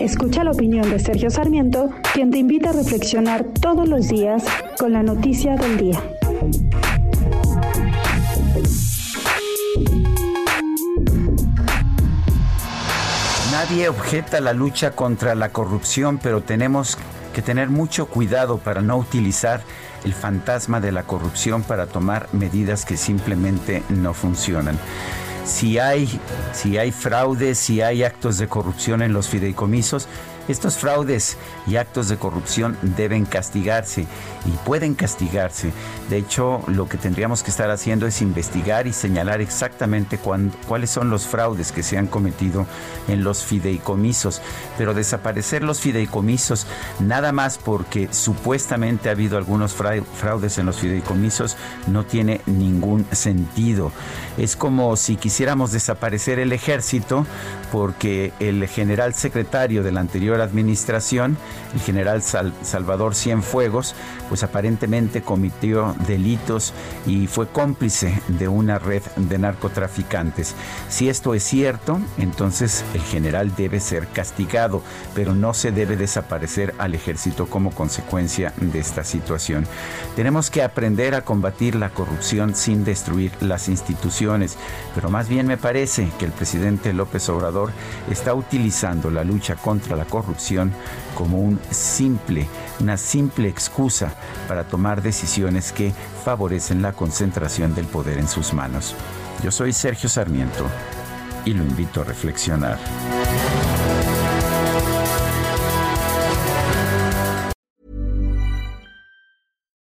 Escucha la opinión de Sergio Sarmiento, quien te invita a reflexionar todos los días con la noticia del día. Nadie objeta la lucha contra la corrupción, pero tenemos que tener mucho cuidado para no utilizar el fantasma de la corrupción para tomar medidas que simplemente no funcionan. Si hay, si hay fraudes, si hay actos de corrupción en los fideicomisos, estos fraudes y actos de corrupción deben castigarse y pueden castigarse. De hecho, lo que tendríamos que estar haciendo es investigar y señalar exactamente cuáles son los fraudes que se han cometido en los fideicomisos. Pero desaparecer los fideicomisos nada más porque supuestamente ha habido algunos fraudes en los fideicomisos no tiene ningún sentido. Es como si quisiéramos desaparecer el ejército porque el general secretario del anterior administración, el general Salvador Cienfuegos, pues aparentemente cometió delitos y fue cómplice de una red de narcotraficantes. Si esto es cierto, entonces el general debe ser castigado, pero no se debe desaparecer al ejército como consecuencia de esta situación. Tenemos que aprender a combatir la corrupción sin destruir las instituciones, pero más bien me parece que el presidente López Obrador está utilizando la lucha contra la corrupción como simple, una simple excusa para tomar decisiones que favorecen la concentración del poder en sus manos. Yo soy Sergio Sarmiento y lo invito a reflexionar.